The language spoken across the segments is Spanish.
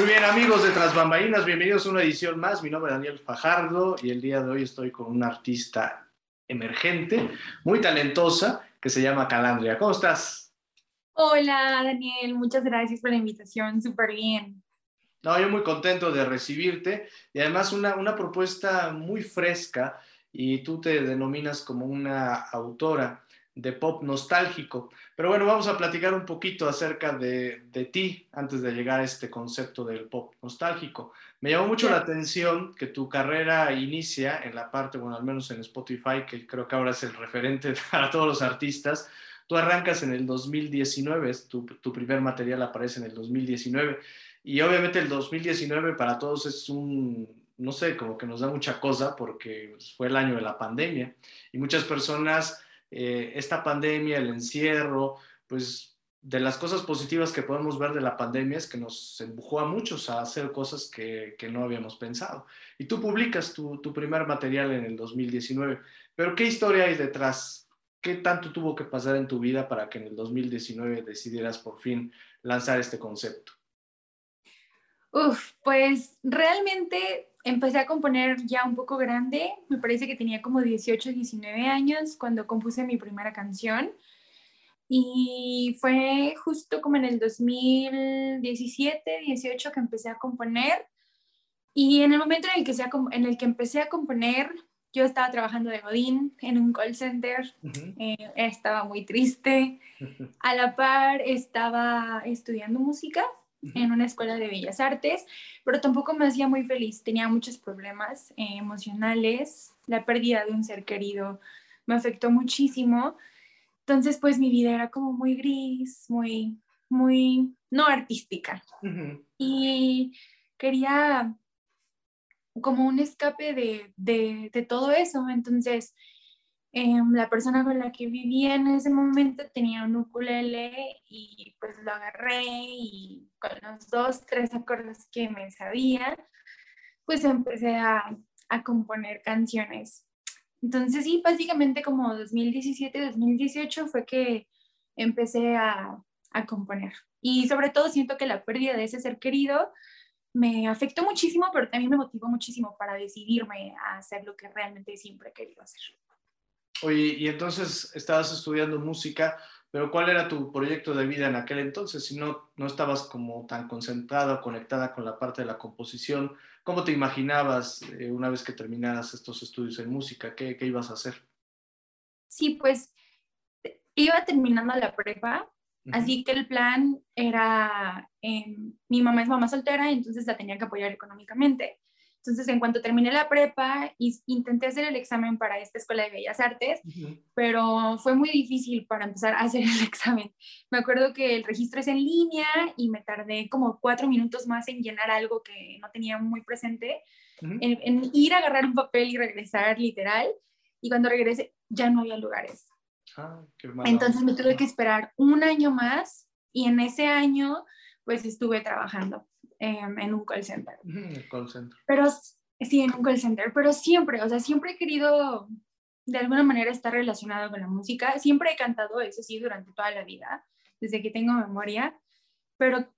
Muy bien, amigos de Tras Bambalinas, bienvenidos a una edición más. Mi nombre es Daniel Fajardo y el día de hoy estoy con una artista emergente, muy talentosa, que se llama Calandria. ¿Cómo estás? Hola, Daniel, muchas gracias por la invitación, súper bien. No, yo muy contento de recibirte y además una, una propuesta muy fresca y tú te denominas como una autora de pop nostálgico. Pero bueno, vamos a platicar un poquito acerca de, de, ti antes de llegar a este concepto del pop nostálgico. Me llamó mucho la atención que tu carrera inicia en la parte, bueno, al menos en Spotify, que creo que ahora es el referente para todos los artistas. Tú arrancas en el 2019, tu, tu primer material aparece en el 2019. Y obviamente el 2019 para todos es un, no sé, como que nos da mucha cosa porque fue el año de la pandemia y muchas personas eh, esta pandemia, el encierro, pues de las cosas positivas que podemos ver de la pandemia es que nos empujó a muchos a hacer cosas que, que no habíamos pensado. Y tú publicas tu, tu, primer material en el 2019, pero ¿qué historia hay detrás? ¿Qué tanto tuvo que pasar en tu vida para que en el 2019 decidieras por fin lanzar este concepto? Uf, pues realmente empecé a componer ya un poco grande, me parece que tenía como 18, 19 años cuando compuse mi primera canción. Y fue justo como en el 2017, 18 que empecé a componer. Y en el momento en el que, sea, en el que empecé a componer, yo estaba trabajando de Godín en un call center, uh -huh. eh, estaba muy triste. A la par estaba estudiando música en una escuela de bellas artes, pero tampoco me hacía muy feliz. Tenía muchos problemas eh, emocionales, la pérdida de un ser querido me afectó muchísimo. Entonces, pues mi vida era como muy gris, muy, muy no artística. Uh -huh. Y quería como un escape de, de, de todo eso. Entonces, eh, la persona con la que vivía en ese momento tenía un ukulele y pues lo agarré y con los dos, tres acordes que me sabía, pues empecé a, a componer canciones. Entonces sí, básicamente como 2017, 2018 fue que empecé a, a componer. Y sobre todo siento que la pérdida de ese ser querido me afectó muchísimo, pero también me motivó muchísimo para decidirme a hacer lo que realmente siempre he querido hacer. Oye, y entonces estabas estudiando música, pero ¿cuál era tu proyecto de vida en aquel entonces? Si no, no estabas como tan concentrada, conectada con la parte de la composición, ¿cómo te imaginabas eh, una vez que terminaras estos estudios en música? ¿Qué, qué ibas a hacer? Sí, pues iba terminando la prepa, uh -huh. así que el plan era, eh, mi mamá es mamá soltera, entonces la tenía que apoyar económicamente. Entonces, en cuanto terminé la prepa, intenté hacer el examen para esta escuela de bellas artes, uh -huh. pero fue muy difícil para empezar a hacer el examen. Me acuerdo que el registro es en línea y me tardé como cuatro minutos más en llenar algo que no tenía muy presente, uh -huh. en, en, ir a agarrar un papel y regresar literal. Y cuando regresé, ya no había lugares. Ah, Entonces me tuve que esperar un año más y en ese año pues estuve trabajando eh, en un call center. Call center. Pero sí, en un call center, pero siempre, o sea, siempre he querido de alguna manera estar relacionado con la música. Siempre he cantado, eso sí, durante toda la vida, desde que tengo memoria, pero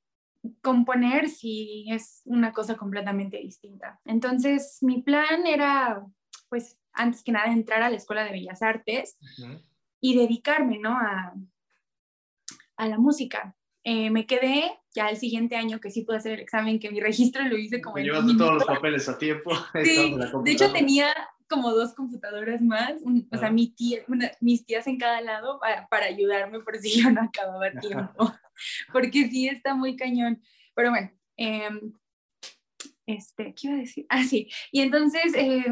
componer sí es una cosa completamente distinta. Entonces, mi plan era, pues, antes que nada, entrar a la Escuela de Bellas Artes uh -huh. y dedicarme, ¿no? A, a la música. Eh, me quedé ya el siguiente año que sí pude hacer el examen, que mi registro lo hice como... Llevaste todos los papeles a tiempo. Sí, de hecho tenía como dos computadoras más, un, ah. o sea, mi tía, una, mis tías en cada lado para, para, ayudarme por si yo no acababa a tiempo, porque sí está muy cañón. Pero bueno, eh, este, ¿qué iba a decir? Ah, sí, y entonces... Eh,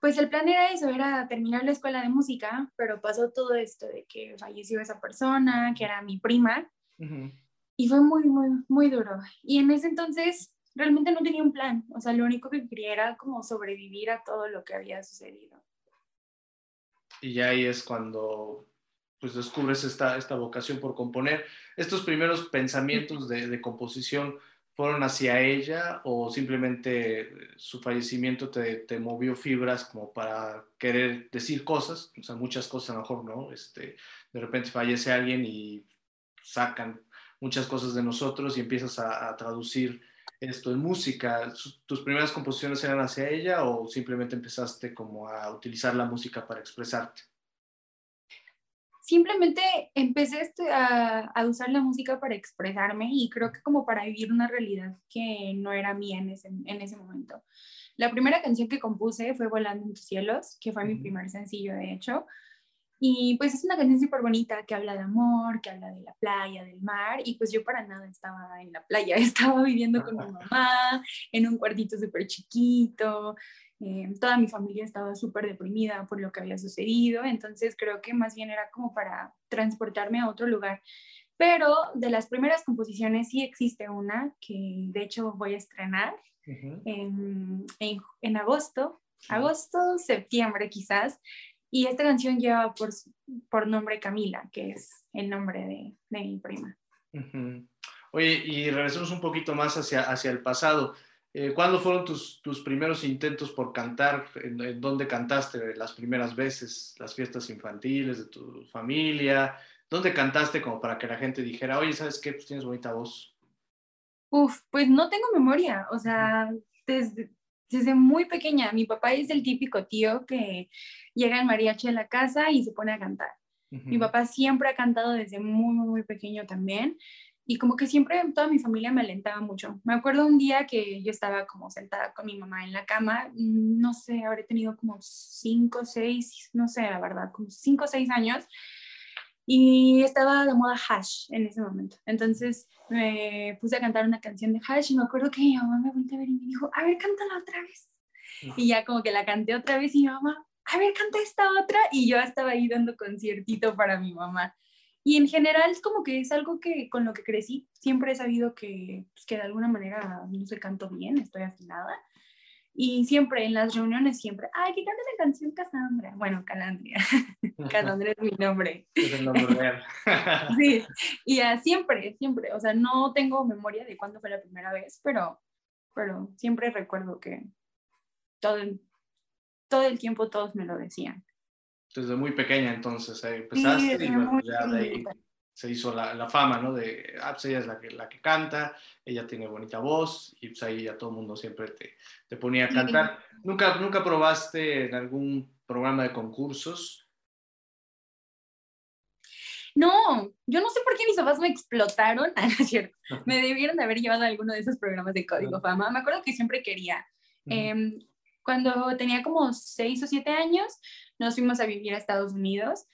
pues el plan era eso, era terminar la escuela de música, pero pasó todo esto de que falleció esa persona, que era mi prima, uh -huh. Y fue muy, muy, muy duro. Y en ese entonces realmente no tenía un plan, o sea, lo único que quería era como sobrevivir a todo lo que había sucedido. Y ya ahí es cuando pues descubres esta, esta vocación por componer. Estos primeros pensamientos de, de composición, fueron hacia ella o simplemente su fallecimiento te, te, movió fibras como para querer decir cosas, o sea, muchas cosas a lo mejor, ¿no? Este, de repente fallece alguien y sacan muchas cosas de nosotros y empiezas a, a traducir esto en música? ¿Tus primeras composiciones eran hacia ella o simplemente empezaste como a utilizar la música para expresarte? Simplemente empecé este, a, a, usar la música para expresarme y creo que como para vivir una realidad que no era mía en ese, en ese momento. La primera canción que compuse fue Volando en tus cielos, que fue mi primer sencillo, de hecho. Y pues es una canción súper bonita que habla de amor, que habla de la playa, del mar. Y pues yo para nada estaba en la playa, estaba viviendo con mi mamá en un cuartito súper chiquito. Eh, toda mi familia estaba súper deprimida por lo que había sucedido. Entonces creo que más bien era como para transportarme a otro lugar. Pero de las primeras composiciones sí existe una que de hecho voy a estrenar en, en, agosto, agosto, septiembre quizás. Y esta canción lleva por, por nombre Camila, que es el nombre de, de mi prima. Oye, y regresemos un poquito más hacia, hacia el pasado. Eh, ¿Cuándo fueron tus, tus, primeros intentos por cantar? ¿En, dónde cantaste las primeras veces? ¿Las fiestas infantiles de tu familia? ¿Dónde cantaste como para que la gente dijera, oye, ¿sabes qué? Pues tienes bonita voz. Uf, pues no tengo memoria, o sea, desde, desde muy pequeña. Mi papá es el típico tío que llega en mariachi a la casa y se pone a cantar. Mi papá siempre ha cantado desde muy, muy pequeño también. Y como que siempre toda mi familia me alentaba mucho. Me acuerdo un día que yo estaba como sentada con mi mamá en la cama, no sé, habré tenido como cinco, seis, no sé, la verdad, como cinco o seis años. Y estaba de moda Hash en ese momento. Entonces me puse a cantar una canción de Hash y me acuerdo que mi mamá me volvió a ver y me dijo, a ver, cántala otra vez. Y ya como que la canté otra vez y mi mamá, a ver, canta esta otra. Y yo estaba ahí dando conciertito para mi mamá. Y en general es como que es algo que con lo que crecí. Siempre he sabido que, pues, que de alguna manera no sé, canto bien, estoy afinada. Y siempre en las reuniones, siempre, ay, que cante la canción Cassandra. Bueno, Calandria. Cassandra es mi nombre. Es el nombre real. sí, y siempre, siempre. O sea, no tengo memoria de cuándo fue la primera vez, pero, pero siempre recuerdo que todo el, todo el tiempo todos me lo decían. Desde muy pequeña entonces eh, empezaste y bueno, ya de ahí se hizo la, la, fama, ¿no? De, ah, pues ella es la que, la que canta, ella tiene bonita voz y pues ahí ya todo el mundo siempre te, te ponía a cantar. ¿Nunca, ¿Nunca probaste en algún programa de concursos? No, yo no sé por qué mis papás me explotaron, ah, es cierto, me debieron de haber llevado a alguno de esos programas de Código Fama. Me acuerdo que siempre quería. Em, cuando tenía como seis o siete años, nos fuimos a vivir a Estados Unidos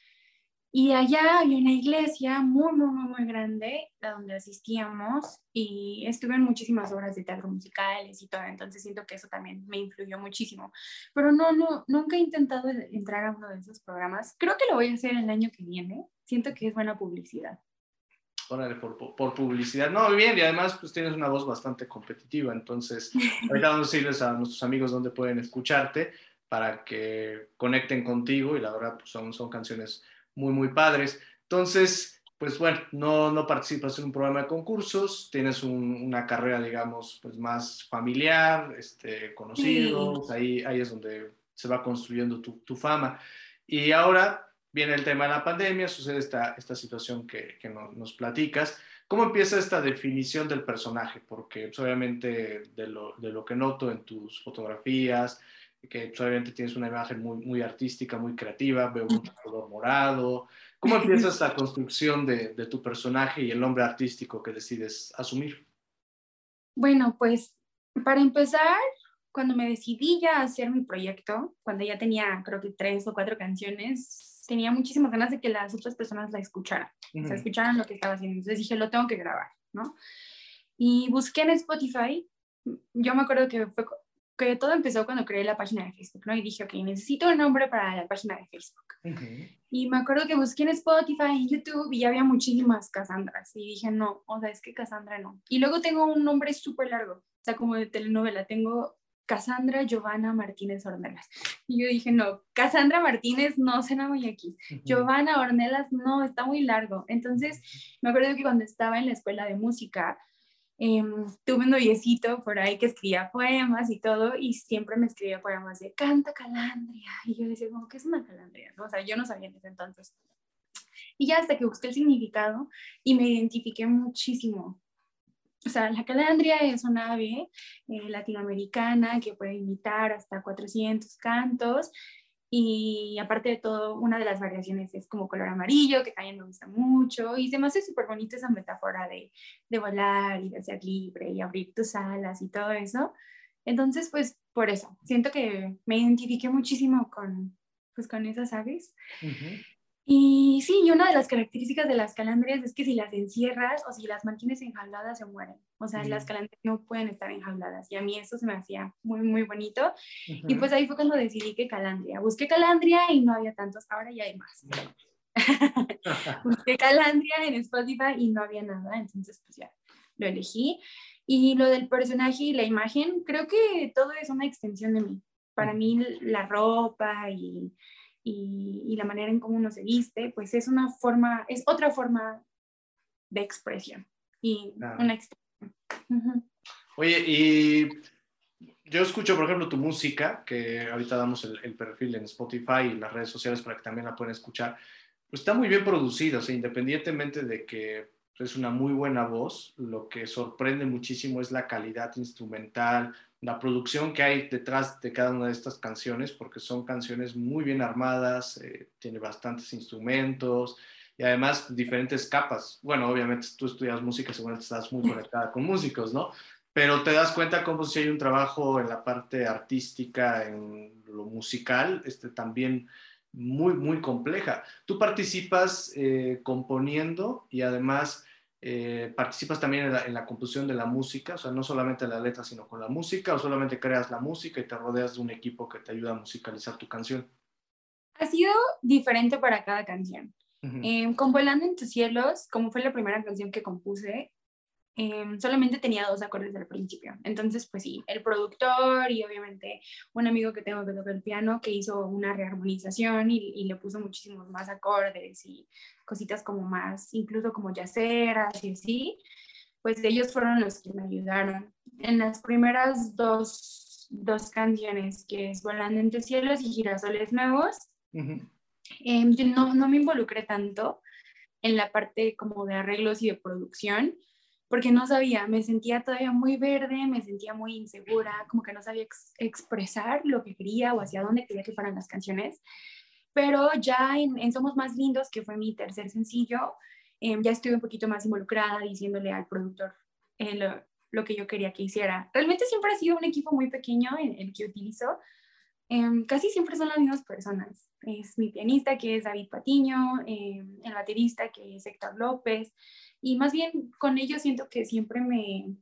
y allá había una iglesia muy, muy, muy, muy grande a donde asistíamos y estuve en muchísimas obras de teatro musicales y todo, entonces siento que eso también me influyó muchísimo. Pero no, no, nunca he intentado entrar a uno de esos programas. Creo que lo voy a hacer el año que viene. Siento que es buena publicidad. Órale, por, por, publicidad. No, bien, y además pues tienes una voz bastante competitiva, entonces ahorita vamos a decirles a nuestros amigos dónde pueden escucharte para que conecten contigo y la verdad pues son, son canciones muy, muy padres. Entonces, pues bueno, no, no participas en un programa de concursos, tienes una carrera, digamos, pues más familiar, este, conocidos, ahí, ahí es donde se va construyendo tu, tu, fama. Y ahora viene el tema de la pandemia, sucede esta, esta situación que, que nos platicas. ¿Cómo empieza esta definición del personaje? Porque pues, obviamente de lo, de lo que noto en tus fotografías, que obviamente tienes una imagen muy, muy artística, muy creativa, veo mucho color morado. ¿Cómo empiezas la construcción de, de, tu personaje y el nombre artístico que decides asumir? Bueno, pues para empezar, cuando me decidí ya a hacer mi proyecto, cuando ya tenía creo que tres o cuatro canciones, tenía muchísimas ganas de que las otras personas la escucharan, o sea, escucharan lo que estaba haciendo. Entonces dije, lo tengo que grabar, ¿no? Y busqué en Spotify, yo me acuerdo que fue que todo empezó cuando creé la página de Facebook, ¿no? Y dije, ok, necesito un nombre para la página de Facebook. Y me acuerdo que busqué en Spotify, en YouTube, y había muchísimas Cassandras. Y dije, no, o sea, es que Cassandra no. Y luego tengo un nombre súper largo, o sea, como de telenovela. Tengo Cassandra Giovanna Martínez Ornelas. Y yo dije, no, Cassandra Martínez no suena muy aquí. Giovanna Ornelas no, está muy largo. Entonces, me acuerdo que cuando estaba en la escuela de música, Em, tuve un noviecito por ahí que escribía poemas y todo, y siempre me escribía poemas de canta calandria. Y yo decía, como, ¿qué es una calandria? O sea, yo no sabía en ese entonces. Y ya hasta que busqué el significado y me identifiqué muchísimo o sea, la calandria es una ave eh, latinoamericana que puede imitar hasta 400 cantos y aparte de todo, una de las variaciones es como color amarillo, que también me gusta mucho y me hace súper bonita esa metáfora de, de volar y de ser libre y abrir tus alas y todo eso. Entonces, pues por eso, siento que me identifiqué muchísimo con, pues, con esas aves. Y sí, y una de las características de las calandrias es que si las encierras o si las mantienes enjauladas se mueren. O sea, las calandrias no pueden estar enjauladas. Y a mí eso se me hacía muy, muy bonito. Y pues ahí fue cuando decidí que calandria. Busqué calandria y no había tantos. Ahora ya hay más. Busqué calandria en Spotify y no había nada. Entonces, pues ya lo elegí. Y lo del personaje y la imagen, creo que todo es una extensión de mí. Para mí la ropa y y, la manera en cómo uno se viste, pues es una forma, es otra forma de expresión y una expresión. Oye, y yo escucho, por ejemplo, tu música, que ahorita damos el, perfil en Spotify y las redes sociales para que también la puedan escuchar. Pues está muy bien producida, o sea, independientemente de que es una muy buena voz, lo que sorprende muchísimo es la calidad instrumental, la producción que hay detrás de cada una de estas canciones, porque son canciones muy bien armadas, eh, tiene bastantes instrumentos y además diferentes capas. Bueno, obviamente tú estudias música, seguramente estás muy conectada con músicos, ¿no? Pero te das cuenta como si hay un trabajo en la parte artística, en lo musical, este, también muy, muy compleja. Tú participas eh, componiendo y además eh, participas también en la, composición de la música, o sea, no solamente la letra, sino con la música, o solamente creas la música y te rodeas de un equipo que te ayuda a musicalizar tu canción. Ha sido diferente para cada canción. Eh, con Volando en tus cielos, como fue la primera canción que compuse, Em, solamente tenía dos acordes al principio. Entonces, pues sí, el productor y obviamente un amigo que tengo que toca el piano que hizo una rearmonización y, le puso muchísimos más acordes y cositas como más, incluso como yaceras y así, pues ellos fueron los que me ayudaron. En las primeras dos, dos canciones, que es Volando entre cielos y Girasoles Nuevos, em, yo no, no me involucré tanto en la parte como de arreglos y de producción, porque no sabía, me sentía todavía muy verde, me sentía muy insegura, como que no sabía expresar lo que quería o hacia dónde quería que fueran las canciones. Pero ya en, Somos Más Lindos, que fue mi tercer sencillo, em, ya estuve un poquito más involucrada diciéndole al productor eh, lo, lo, que yo quería que hiciera. Realmente siempre ha sido un equipo muy pequeño en el que utilizo. Em, casi siempre son las mismas personas. Es mi pianista, que es David Patiño, em, el baterista, que es Héctor López, y más bien con ellos siento que siempre me,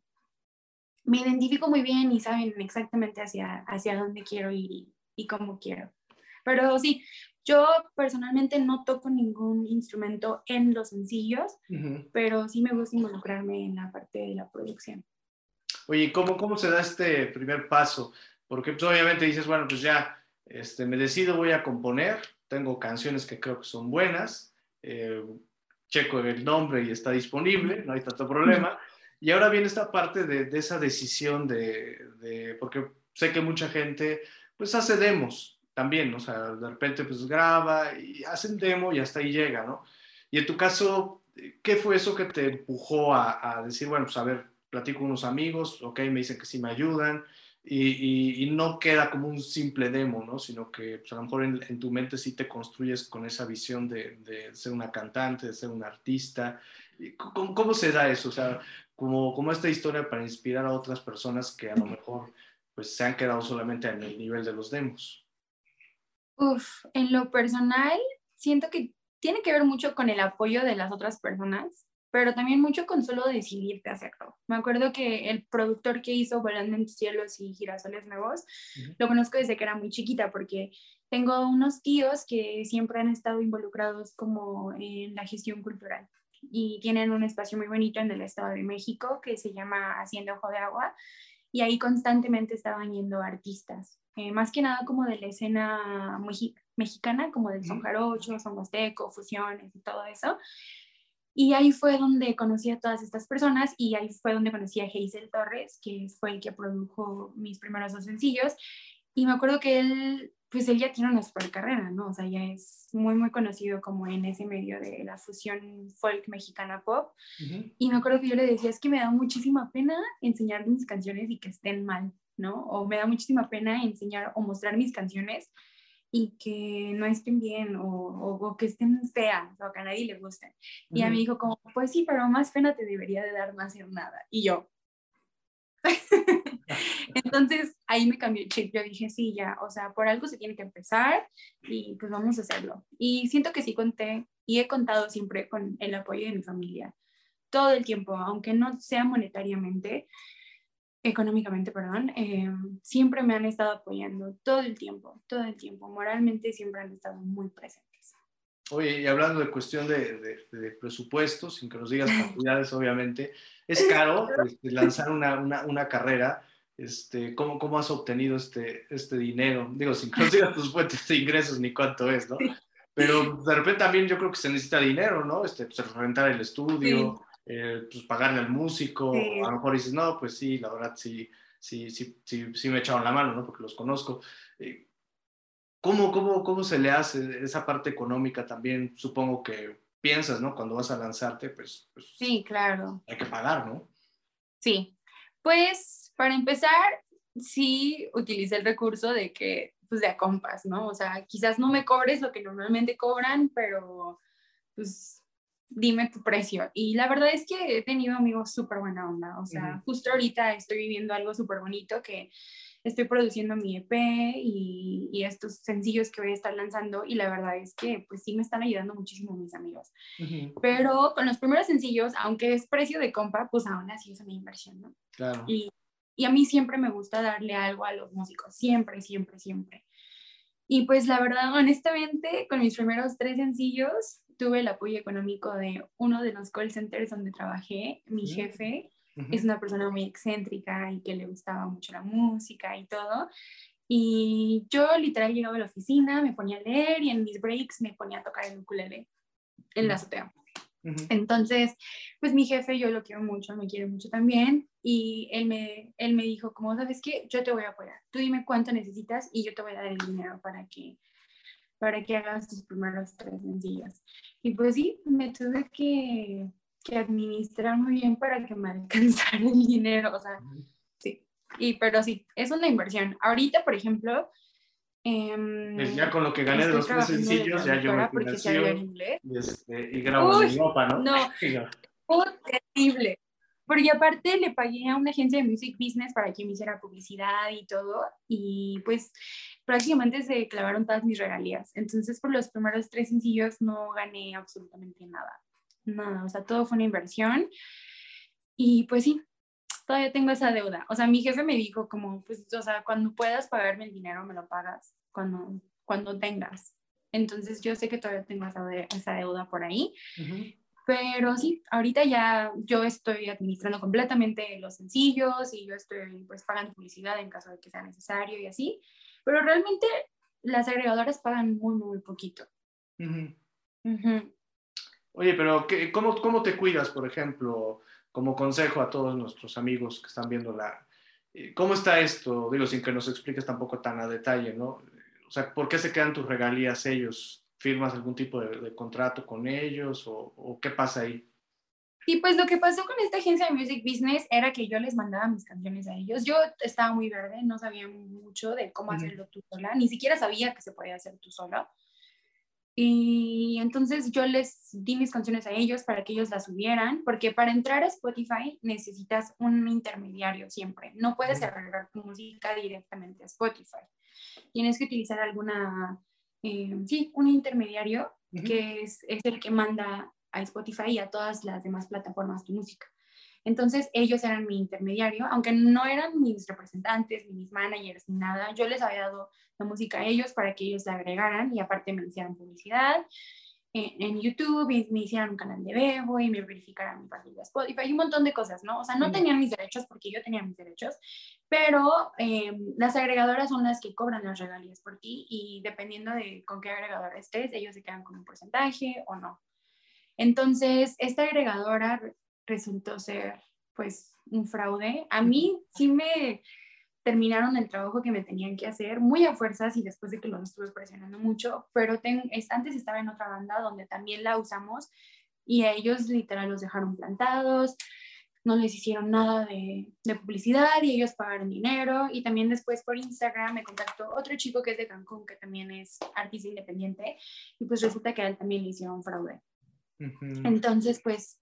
me identifico muy bien y saben exactamente hacia, hacia dónde quiero ir y, cómo quiero. Pero sí, yo personalmente no toco ningún instrumento en los sencillos, pero sí me gusta involucrarme en la parte de la producción. Oye, ¿cómo, cómo se da este primer paso? Porque pues, obviamente dices, bueno, pues ya este, me decido, voy a componer, tengo canciones que creo que son buenas, eh, checo el nombre y está disponible, no hay tanto problema. Y ahora viene esta parte de, esa decisión de, porque sé que mucha gente pues hace demos también, o sea, de repente pues graba y hacen demo y hasta ahí llega, ¿no? Y en tu caso, ¿qué fue eso que te empujó a, a decir, bueno, pues a ver, platico con unos amigos, ok, me dicen que sí me ayudan, y, no queda como un simple demo, ¿no? Sino que pues, a lo mejor en, tu mente sí te construyes con esa visión de, ser una cantante, de ser un artista. ¿Cómo, ¿Cómo, se da eso? O sea, como, como esta historia para inspirar a otras personas que a lo mejor pues se han quedado solamente en el nivel de los demos. Uf, en lo personal, siento que tiene que ver mucho con el apoyo de las otras personas pero también mucho con solo decidirte hacerlo. Me acuerdo que el productor que hizo Volando en cielos y Girasoles Nuevos, lo conozco desde que era muy chiquita porque tengo unos tíos que siempre han estado involucrados como en la gestión cultural y tienen un espacio muy bonito en el Estado de México que se llama Hacienda Ojo de Agua y ahí constantemente estaban yendo artistas, eh, más que nada como de la escena mexicana, como del son jarocho, son huasteco, fusiones y todo eso. Y ahí fue donde conocí a todas estas personas y ahí fue donde conocí a Hazel Torres, que fue el que produjo mis primeros dos sencillos. Y me acuerdo que él pues él ya tiene una super carrera, ¿no? O sea, ya es muy, muy conocido como en ese medio de la fusión folk mexicana pop. Y me acuerdo que yo le decía, es que me da muchísima pena enseñar mis canciones y que estén mal, ¿no? O me da muchísima pena enseñar o mostrar mis canciones y que no estén bien o, o, que estén feas o que a nadie le gusten. Y a mí dijo como, pues sí, pero más pena te debería de dar más hacer nada. Y yo, Entonces ahí me cambió el chip. Yo dije, sí, ya, o sea, por algo se tiene que empezar y pues vamos a hacerlo. Y siento que sí conté y he contado siempre con el apoyo de mi familia. Todo el tiempo, aunque no sea monetariamente, económicamente, perdón, eh, siempre me han estado apoyando todo el tiempo, todo el tiempo. Moralmente siempre han estado muy presentes. Oye, y hablando de cuestión de, de, presupuestos, sin que nos digas cantidades, obviamente, es caro este, lanzar una, una, una, carrera. Este, ¿cómo, ¿Cómo has obtenido este, este dinero? Digo, sin que nos digas tus fuentes de ingresos ni cuánto es, ¿no? Pero de repente también yo creo que se necesita dinero, ¿no? Este, pues, rentar el estudio, eh, pues pagarle al músico. A lo mejor dices, no, pues sí, la verdad sí, sí, sí, sí, sí me echaron la mano, ¿no? Porque los conozco. Eh, ¿Cómo, cómo, ¿Cómo se le hace esa parte económica también? Supongo que piensas, ¿no? Cuando vas a lanzarte, pues, pues, Sí, claro. Hay que pagar, ¿no? Sí. Pues para empezar, sí utilicé el recurso de que, pues de a compas, ¿no? O sea, quizás no me cobres lo que normalmente cobran, pero pues dime tu precio. Y la verdad es que he tenido amigos súper buena onda. O sea, justo ahorita estoy viviendo algo súper bonito que estoy produciendo mi EP y, y, estos sencillos que voy a estar lanzando y la verdad es que pues sí me están ayudando muchísimo mis amigos. Pero con los primeros sencillos, aunque es precio de compa, pues aún así es una inversión, ¿no? Claro. Y, y a mí siempre me gusta darle algo a los músicos, siempre, siempre, siempre. Y pues la verdad, honestamente, con mis primeros tres sencillos tuve el apoyo económico de uno de los call centers donde trabajé, mi jefe, es una persona muy excéntrica y que le gustaba mucho la música y todo. Y yo literal llegaba a la oficina, me ponía a leer y en mis breaks me ponía a tocar el ukulele en la azotea. Entonces, pues mi jefe, yo lo quiero mucho, me quiere mucho también, y él me, él me dijo, como, ¿sabes qué? Yo te voy a apoyar, tú dime cuánto necesitas y yo te voy a dar el dinero para que, para que hagas tus primeros tres sencillos. Y pues sí, me tuve que, que administrar muy bien para que me alcanzara el dinero, o sea, sí. Y, pero sí, es una inversión. Ahorita, por ejemplo, eh, ya con lo que gané de los tres sencillos, ya yo me financio y, este, y grabo en Europa, ¿no? No, fue terrible. Porque aparte le pagué a una agencia de music business para que me hiciera publicidad y todo, y pues prácticamente se clavaron todas mis regalías. Entonces, por los primeros tres sencillos no gané absolutamente nada nada, o sea, todo fue una inversión. Y pues sí, todavía tengo esa deuda. O sea, mi jefe me dijo como, pues, o sea, cuando puedas pagarme el dinero, me lo pagas, cuando, cuando tengas. Entonces yo sé que todavía tengo esa, esa deuda por ahí. Pero sí, ahorita ya yo estoy administrando completamente los sencillos y yo estoy pues pagando publicidad en caso de que sea necesario y así. Pero realmente las agregadoras pagan muy, muy poquito. Oye, pero ¿qué, cómo, ¿cómo te cuidas, por ejemplo, como consejo a todos nuestros amigos que están viendo la... Eh, ¿Cómo está esto? Digo, sin que nos expliques tampoco tan a detalle, ¿no? O sea, ¿por qué se quedan tus regalías ellos? ¿Firmas algún tipo de, contrato con ellos o, o, qué pasa ahí? Y pues lo que pasó con esta agencia de Music Business era que yo les mandaba mis canciones a ellos. Yo estaba muy verde, no sabía mucho de cómo hacerlo tú sola, ni siquiera sabía que se podía hacer tú sola. Y entonces yo les di mis canciones a ellos para que ellos las subieran, porque para entrar a Spotify necesitas un intermediario siempre. No puedes agregar tu música directamente a Spotify. Tienes que utilizar alguna, eh, sí, un intermediario que es, es el que manda a Spotify y a todas las demás plataformas tu música. Entonces ellos eran mi intermediario, aunque no eran mis representantes, ni mis managers, ni nada. Yo les había dado la música a ellos para que ellos la agregaran y aparte me hicieran publicidad en, YouTube y me hicieran un canal de Bebo y me verificaran mi partida de Spotify y un montón de cosas, ¿no? O sea, no tenían mis derechos porque yo tenía mis derechos, pero em, las agregadoras son las que cobran las regalías por ti y dependiendo de con qué agregadora estés, ellos se quedan con un porcentaje o no. Entonces, esta agregadora resultó ser pues un fraude. A mí sí me terminaron el trabajo que me tenían que hacer muy a fuerzas y después de que los estuve presionando mucho, pero antes estaba en otra banda donde también la usamos y a ellos literal los dejaron plantados, no les hicieron nada de, de, publicidad y ellos pagaron dinero. Y también después por Instagram me contactó otro chico que es de Cancún, que también es artista independiente, y pues resulta que a él también le hicieron fraude. Entonces, pues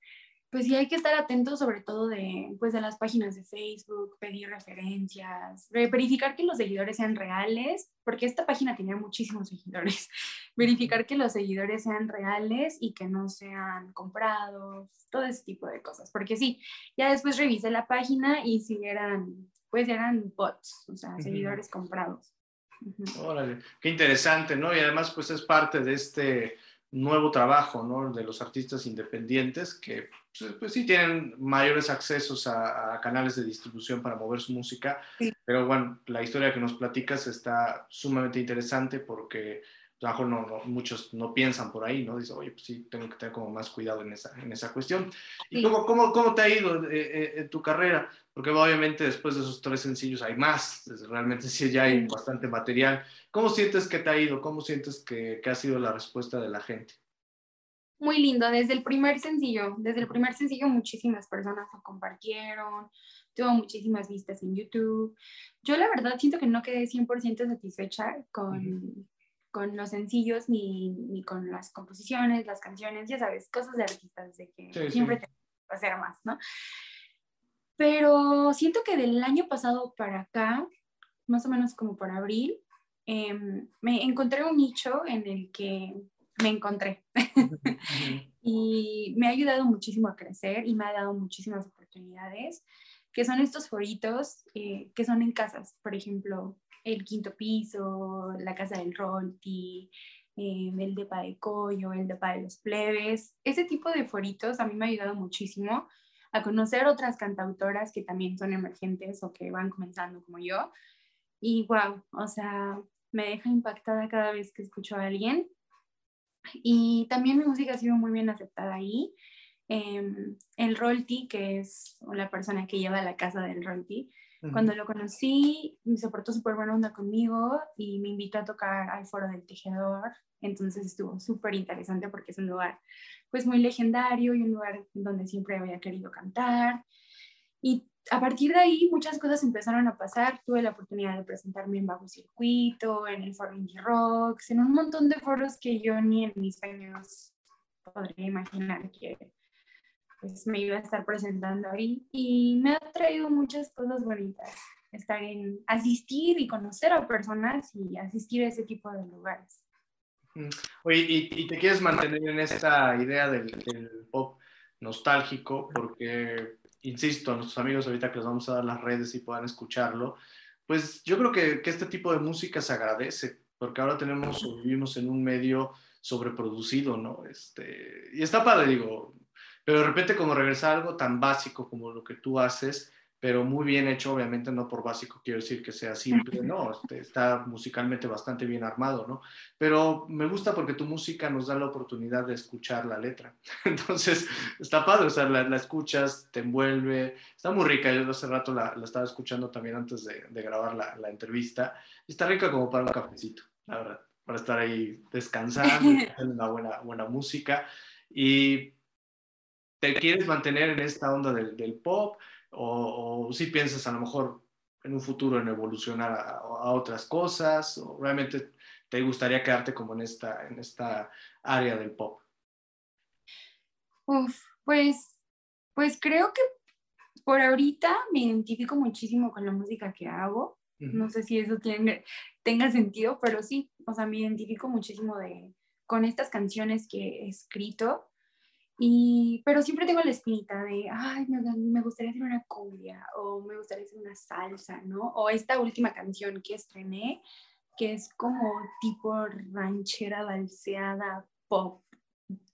pues sí hay que estar atentos sobre todo de, pues, de las páginas de Facebook, pedir referencias, verificar que los seguidores sean reales, porque esta página tenía muchísimos seguidores, verificar que los seguidores sean reales y que no sean comprados, todo ese tipo de cosas, porque sí, ya después revisé la página y si eran, pues eran bots, o sea, seguidores comprados. Órale, qué interesante, ¿no? Y además pues es parte de este nuevo trabajo, ¿no? De los artistas independientes que pues, pues, sí tienen mayores accesos a, canales de distribución para mover su música, pero bueno, la historia que nos platicas está sumamente interesante porque no, muchos no piensan por ahí, ¿no? Dicen, oye, pues sí, tengo que tener como más cuidado en esa, en esa cuestión. ¿Y cómo, cómo, cómo, te ha ido eh, eh, en tu carrera? Porque obviamente después de esos tres sencillos hay más, realmente sí ya hay bastante material. ¿Cómo sientes que te ha ido? ¿Cómo sientes que, que ha sido la respuesta de la gente? muy lindo. Desde el primer sencillo, desde el primer sencillo muchísimas personas lo compartieron, tuvo muchísimas vistas en YouTube. Yo la verdad siento que no quedé 100% satisfecha con, con los sencillos ni, ni, con las composiciones, las canciones, ya sabes, cosas de artistas, de que siempre te va a hacer más, ¿no? Pero siento que del año pasado para acá, más o menos como por abril, em, me encontré un nicho en el que me encontré. y me ha ayudado muchísimo a crecer y me ha dado muchísimas oportunidades, que son estos foritos eh, que son en casas, por ejemplo, el quinto piso, la casa del Rolti, eh, el de Coyo, el depa de los plebes. Ese tipo de foritos a mí me ha ayudado muchísimo a conocer otras cantautoras que también son emergentes o que van comenzando como yo. Y wow, o sea, me deja impactada cada vez que escucho a alguien y también mi música ha sido muy bien aceptada ahí. Em, el Rolti, que es la persona que lleva la casa del Rolti, cuando lo conocí, me soportó súper buena onda conmigo y me invitó a tocar al Foro del Tejedor. Entonces estuvo súper interesante porque es un lugar pues muy legendario y un lugar donde siempre había querido cantar. Y a partir de ahí muchas cosas empezaron a pasar. Tuve la oportunidad de presentarme en Bajo Circuito, en el Foro Indie Rocks, en un montón de foros que yo ni en mis sueños podría imaginar que pues, me iba a estar presentando ahí. Y me ha traído muchas cosas bonitas estar en asistir y conocer a personas y asistir a ese tipo de lugares. Oye, ¿y, te quieres mantener en esta idea del, del pop nostálgico? Porque insisto, a nuestros amigos ahorita que les vamos a dar las redes y puedan escucharlo, pues yo creo que, que este tipo de música se agradece, porque ahora tenemos vivimos en un medio sobreproducido, ¿no? Este, y está padre, digo, pero de repente como regresar a algo tan básico como lo que tú haces, pero muy bien hecho, obviamente no por básico quiero decir que sea simple, no, este, está musicalmente bastante bien armado, ¿no? Pero me gusta porque tu música nos da la oportunidad de escuchar la letra. Entonces, está padre, o sea, la, escuchas, te envuelve, está muy rica, yo hace rato la, estaba escuchando también antes de, grabar la, la, entrevista, está rica como para un cafecito, la verdad, para estar ahí descansando, una buena, buena música. Y te quieres mantener en esta onda del, del pop, o, si piensas a lo mejor en un futuro en evolucionar a, otras cosas, o realmente te gustaría quedarte como en esta, en esta área del pop? Uf, pues, pues creo que por ahorita me identifico muchísimo con la música que hago. No sé si eso tiene, tenga sentido, pero sí, o sea, me identifico muchísimo de, con estas canciones que he escrito y, pero siempre tengo la espinita de, ay, me, me, gustaría hacer una cumbia o me gustaría hacer una salsa, ¿no? O esta última canción que estrené, que es como tipo ranchera, balseada, pop,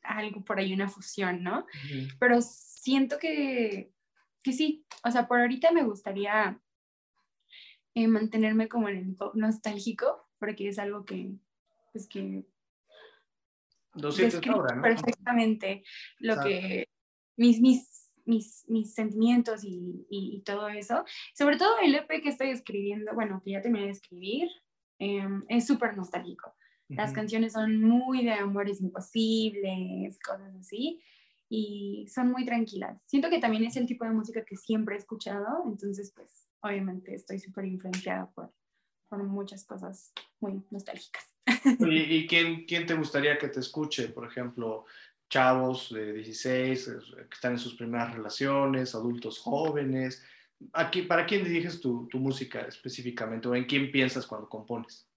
algo por ahí, una fusión, ¿no? Pero siento que, que sí, o sea, por ahorita me gustaría eh, mantenerme como en el pop nostálgico, porque es algo que, pues que ¿no? Perfectamente lo que mis, mis, mis, mis sentimientos y, y, todo eso. Sobre todo el EP que estoy escribiendo, bueno, que ya terminé de escribir, em, es súper nostálgico. Las canciones son muy de amores imposibles, cosas así, y son muy tranquilas. Siento que también es el tipo de música que siempre he escuchado, entonces pues obviamente estoy súper influenciada por, por muchas cosas muy nostálgicas. ¿Y, y quién, quién te gustaría que te escuche? Por ejemplo, chavos de 16 que están en sus primeras relaciones, adultos jóvenes. Aquí, ¿Para quién diriges tu, tu música específicamente o en quién piensas cuando compones?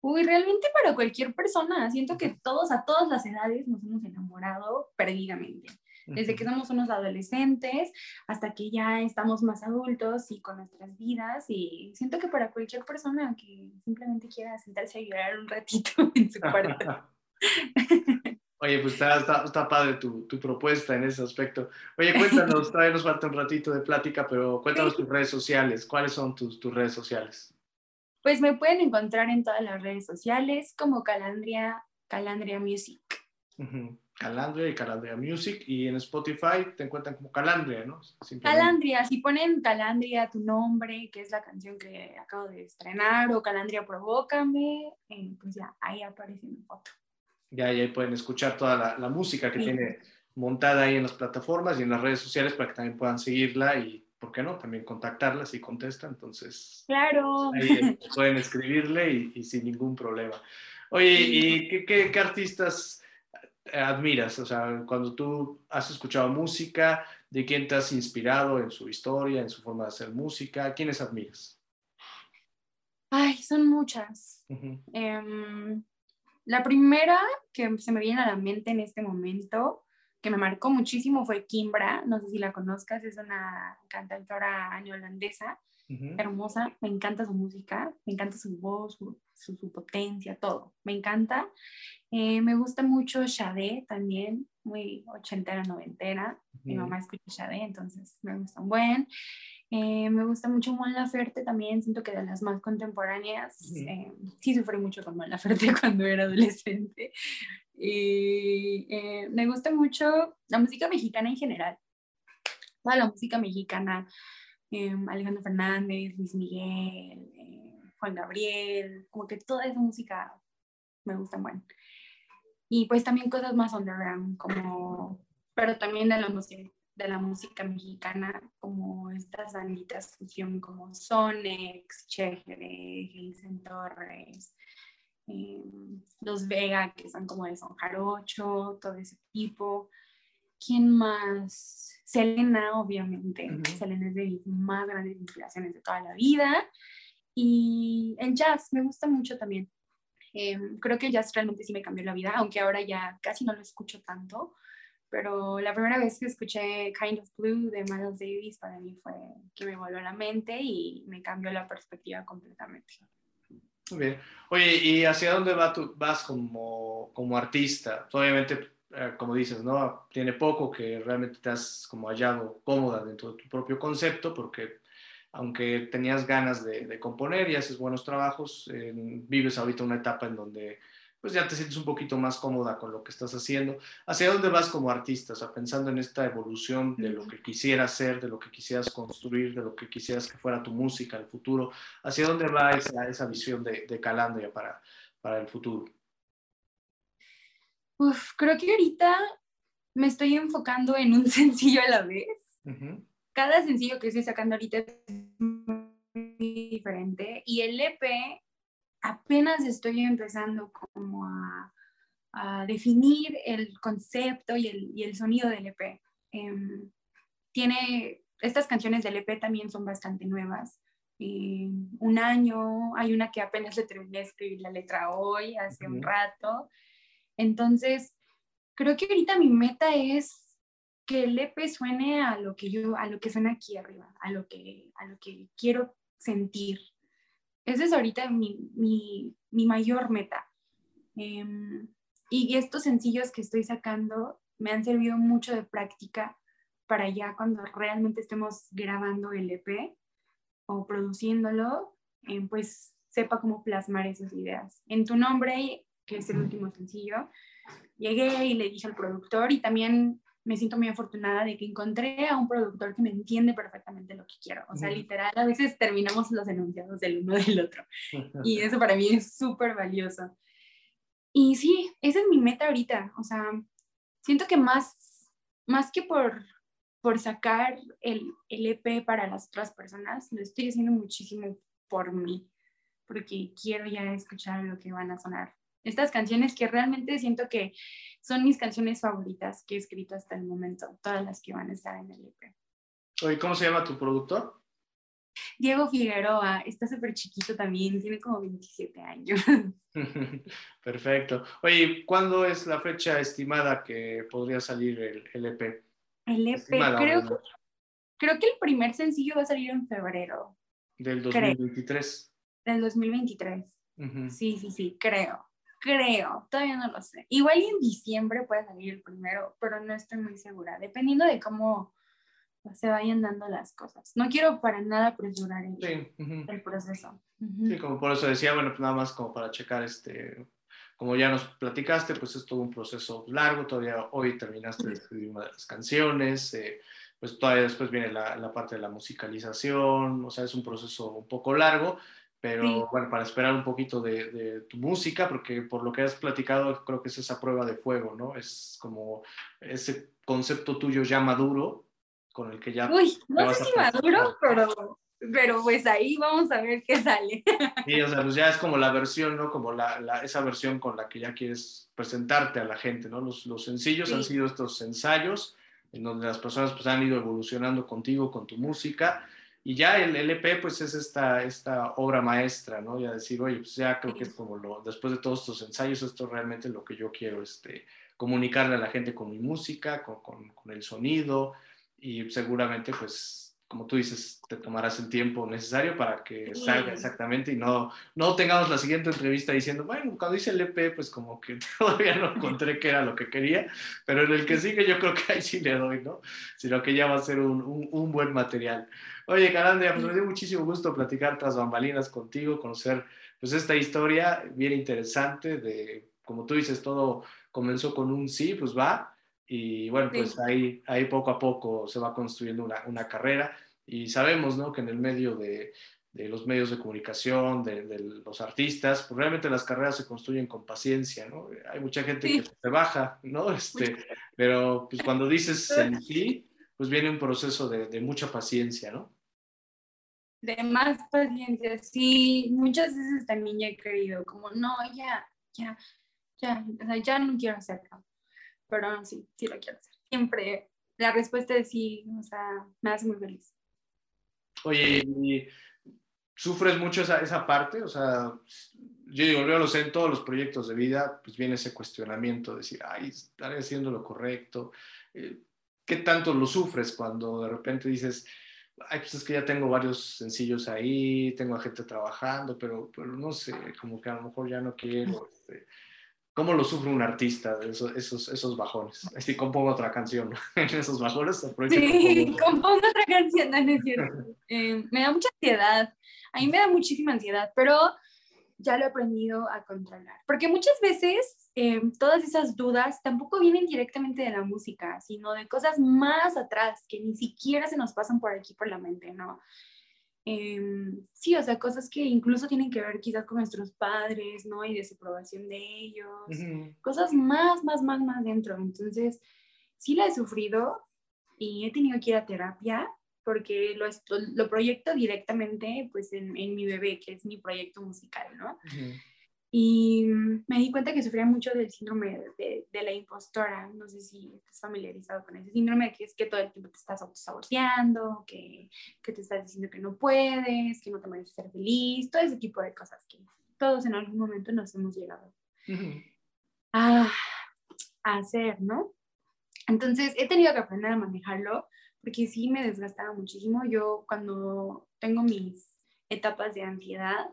Uy, realmente para cualquier persona. Siento que todos a todas las edades nos hemos enamorado perdidamente. Desde que somos unos adolescentes hasta que ya estamos más adultos y con nuestras vidas. Y siento que para cualquier persona que simplemente quiera sentarse a llorar un ratito en su cuarto. Oye, pues está, está, padre tu, tu, propuesta en ese aspecto. Oye, cuéntanos, todavía nos falta un ratito de plática, pero cuéntanos tus redes sociales. ¿Cuáles son tus, tus redes sociales? Pues me pueden encontrar en todas las redes sociales como Calandria, Calandria Music. Calandria y Calandria Music. Y en Spotify te encuentran como Calandria, ¿no? Calandria, si ponen Calandria tu nombre, que es la canción que acabo de estrenar, o Calandria Provócame, eh, pues ya, ahí aparece mi foto. Ya, ahí pueden escuchar toda la, música que tiene montada ahí en las plataformas y en las redes sociales para que también puedan seguirla y, ¿por qué no? También contactarla si contesta. Entonces, claro. Ahí pueden escribirle y, sin ningún problema. Oye, ¿y qué, qué, artistas admiras? O sea, cuando tú has escuchado música, ¿de quién te has inspirado en su historia, en su forma de hacer música? ¿Quiénes admiras? Ay, son muchas. La primera que se me viene a la mente en este momento, que me marcó muchísimo, fue Kimbra. No sé si la conozcas, es una cantautora hermosa. Me encanta su música, me encanta su voz, su, potencia, todo. Me encanta. Eh, me gusta mucho Shade también, muy ochentera, noventera. Mi mamá escucha Shade, entonces me gusta un buen. Eh, me gusta mucho Mon Laferte también, siento que de las más contemporáneas, eh, sí sufrí mucho con Mon Laferte cuando era adolescente. Y me gusta mucho la música mexicana en general, toda la música mexicana, Alejandro Fernández, Luis Miguel, Juan Gabriel, como que toda esa música me gusta mucho. Y pues también cosas más underground, como, pero también de la música de la música mexicana, como estas banditas fusión como Sonex, Chejere, Jason Torres, em, Los Vega, que son como de Son Jarocho, todo ese tipo. ¿Quién más? Selena, obviamente. Selena es de mis más grandes inspiraciones de toda la vida. Y el jazz me gusta mucho también. Em, creo que el jazz realmente sí me cambió la vida, aunque ahora ya casi no lo escucho tanto pero la primera vez que escuché Kind of Blue de Miles Davis para mí fue que me volvió a la mente y me cambió la perspectiva completamente. Muy bien. Oye, ¿y hacia dónde va tu, vas como, como artista? Obviamente, eh, como dices, ¿no? Tiene poco que realmente te has como hallado cómoda dentro de tu propio concepto, porque aunque tenías ganas de, de componer y haces buenos trabajos, vives ahorita una etapa en donde pues ya te sientes un poquito más cómoda con lo que estás haciendo. ¿Hacia dónde vas como artista? O sea, pensando en esta evolución de lo que quisieras hacer, de lo que quisieras construir, de lo que quisieras que fuera tu música, el futuro. ¿Hacia dónde va esa, esa visión de, de Calandria para, para el futuro? Uf, creo que ahorita me estoy enfocando en un sencillo a la vez. Cada sencillo que estoy sacando ahorita es muy diferente y el EP apenas estoy empezando como a, definir el concepto y el, y el sonido del EP. Em, tiene, estas canciones del EP también son bastante nuevas. un año, hay una que apenas le terminé de escribir la letra hoy, hace un rato. Entonces, creo que ahorita mi meta es que el EP suene a lo que yo, a lo que suena aquí arriba, a lo que, a lo que quiero sentir, esa es ahorita mi, mi, mi mayor meta. Em, y estos sencillos que estoy sacando me han servido mucho de práctica para ya cuando realmente estemos grabando el EP o produciéndolo, em, pues sepa cómo plasmar esas ideas. En tu nombre, que es el último sencillo, llegué y le dije al productor y también me siento muy afortunada de que encontré a un productor que me entiende perfectamente lo que quiero. O sea, literal, a veces terminamos los enunciados del uno del otro. Y eso para mí es súper valioso. Y sí, esa es mi meta ahorita. O sea, siento que más, más que por, por sacar el, el EP para las otras personas, lo estoy haciendo muchísimo por mí, porque quiero ya escuchar lo que van a sonar. Estas canciones que realmente siento que son mis canciones favoritas que he escrito hasta el momento, todas las que van a estar en el EP. Oye, ¿cómo se llama tu productor? Diego Figueroa, está súper chiquito también, tiene como 27 años. Perfecto. Oye, ¿cuándo es la fecha estimada que podría salir el, el EP? El EP, creo que, creo que el primer sencillo va a salir en febrero. Del 2023. Del 2023. Sí, sí, sí, creo creo, todavía no lo sé. Igual en diciembre puede salir el primero, pero no estoy muy segura, dependiendo de cómo se vayan dando las cosas. No quiero para nada apresurar el, proceso. Sí, como por eso decía, bueno, pues nada más como para checar este, como ya nos platicaste, pues es todo un proceso largo, todavía hoy terminaste de escribir una de las canciones, eh, pues todavía después viene la, la, parte de la musicalización, o sea, es un proceso un poco largo, pero bueno, para esperar un poquito de, tu música, porque por lo que has platicado, creo que es esa prueba de fuego, ¿no? Es como ese concepto tuyo ya maduro, con el que ya... Uy, no sé si maduro, pero, pero pues ahí vamos a ver qué sale. Sí, o sea, pues ya es como la versión, ¿no? Como la, la, esa versión con la que ya quieres presentarte a la gente, ¿no? Los, los sencillos han sido estos ensayos en donde las personas pues han ido evolucionando contigo, con tu música, y ya el LP, pues es esta, esta obra maestra, ¿no? Ya decir, oye, pues ya creo que es como lo, después de todos estos ensayos, esto es realmente lo que yo quiero este, comunicarle a la gente con mi música, con, con, con el sonido, y seguramente, pues como tú dices, te tomarás el tiempo necesario para que salga exactamente y no, no tengamos la siguiente entrevista diciendo, bueno, cuando hice el EP, pues como que todavía no encontré qué era lo que quería, pero en el que sigue yo creo que ahí sí le doy, ¿no? Sino que ya va a ser un, un, un buen material. Oye, Carandria, pues me dio muchísimo gusto platicar tras bambalinas contigo, conocer pues esta historia bien interesante de, como tú dices, todo comenzó con un sí, pues va, y bueno, pues ahí, ahí poco a poco se va construyendo una, una carrera y sabemos ¿no? que en el medio de, de los medios de comunicación, de, de, los artistas, pues realmente las carreras se construyen con paciencia, ¿no? Hay mucha gente que se baja, ¿no? Este, pero pues cuando dices en sí, pues viene un proceso de, de, mucha paciencia, ¿no? De más paciencia, sí. Muchas veces también ya he creído, como, no, ya, ya, ya, o sea, ya no quiero hacerlo. Pero sí, sí lo quiero hacer. Siempre la respuesta es sí, o sea, me hace muy feliz. Oye, ¿sufres mucho esa, esa parte? O sea, yo digo, yo lo sé, en todos los proyectos de vida, pues viene ese cuestionamiento, de decir, ay, estaré haciendo lo correcto. Eh, ¿Qué tanto lo sufres cuando de repente dices, ay, pues es que ya tengo varios sencillos ahí, tengo a gente trabajando, pero, pero no sé, como que a lo mejor ya no quiero. Este, ¿Cómo lo sufre un artista de esos, esos, esos bajones? Así compongo otra canción en esos bajones. Sí, compongo otra canción, no, es cierto. Eh, me da mucha ansiedad. A mí me da muchísima ansiedad, pero ya lo he aprendido a controlar. Porque muchas veces eh, todas esas dudas tampoco vienen directamente de la música, sino de cosas más atrás que ni siquiera se nos pasan por aquí por la mente, ¿no? Eh, sí, o sea, cosas que incluso tienen que ver quizás con nuestros padres, ¿no? Y desaprobación de ellos, uh -huh. cosas más, más, más, más dentro. Entonces, sí la he sufrido y he tenido que ir a terapia porque lo, lo proyecto directamente pues en, en, mi bebé, que es mi proyecto musical, ¿no? Uh -huh. Y me di cuenta que sufría mucho del síndrome de, de, la impostora. No sé si estás familiarizado con ese síndrome, que es que todo el tiempo te estás autosaboteando, que, que te estás diciendo que no puedes, que no te mereces ser feliz, todo ese tipo de cosas que todos en algún momento nos hemos llegado uh -huh. a, a hacer, ¿no? Entonces he tenido que aprender a manejarlo porque sí me desgastaba muchísimo. Yo cuando tengo mis etapas de ansiedad,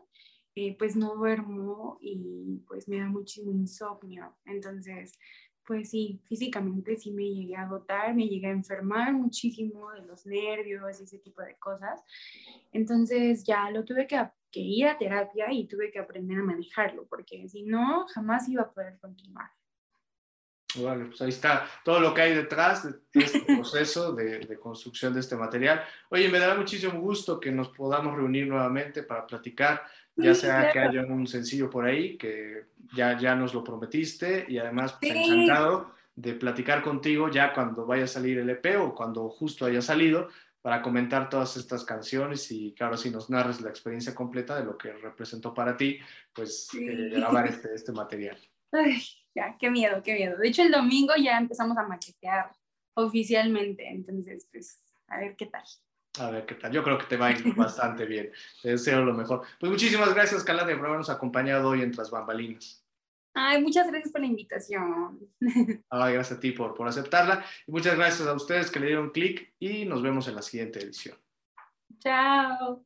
eh, pues no duermo y pues me da muchísimo insomnio. Entonces, pues sí, físicamente sí me llegué a agotar, me llegué a enfermar muchísimo de los nervios y ese tipo de cosas. Entonces ya lo tuve que, que ir a terapia y tuve que aprender a manejarlo, porque si no, jamás iba a poder continuar. Vale, pues ahí está todo lo que hay detrás de este proceso de, de, construcción de este material. Oye, me dará muchísimo gusto que nos podamos reunir nuevamente para platicar, ya sea que haya un sencillo por ahí, que ya, ya nos lo prometiste, y además pues, encantado de platicar contigo ya cuando vaya a salir el EP o cuando justo haya salido, para comentar todas estas canciones y ahora sí nos narres la experiencia completa de lo que representó para ti, pues eh, grabar este, este material. Ay, ya, qué miedo, qué miedo. De hecho, el domingo ya empezamos a maquetear oficialmente, entonces, pues, a ver qué tal. A ver qué tal. Yo creo que te va a ir bastante bien. Te deseo lo mejor. Pues muchísimas gracias, Calade, por habernos acompañado hoy en Tras Bambalinas. Ay, muchas gracias por la invitación. Ay, gracias a ti por, por aceptarla. Y muchas gracias a ustedes que le dieron clic y nos vemos en la siguiente edición. Chao.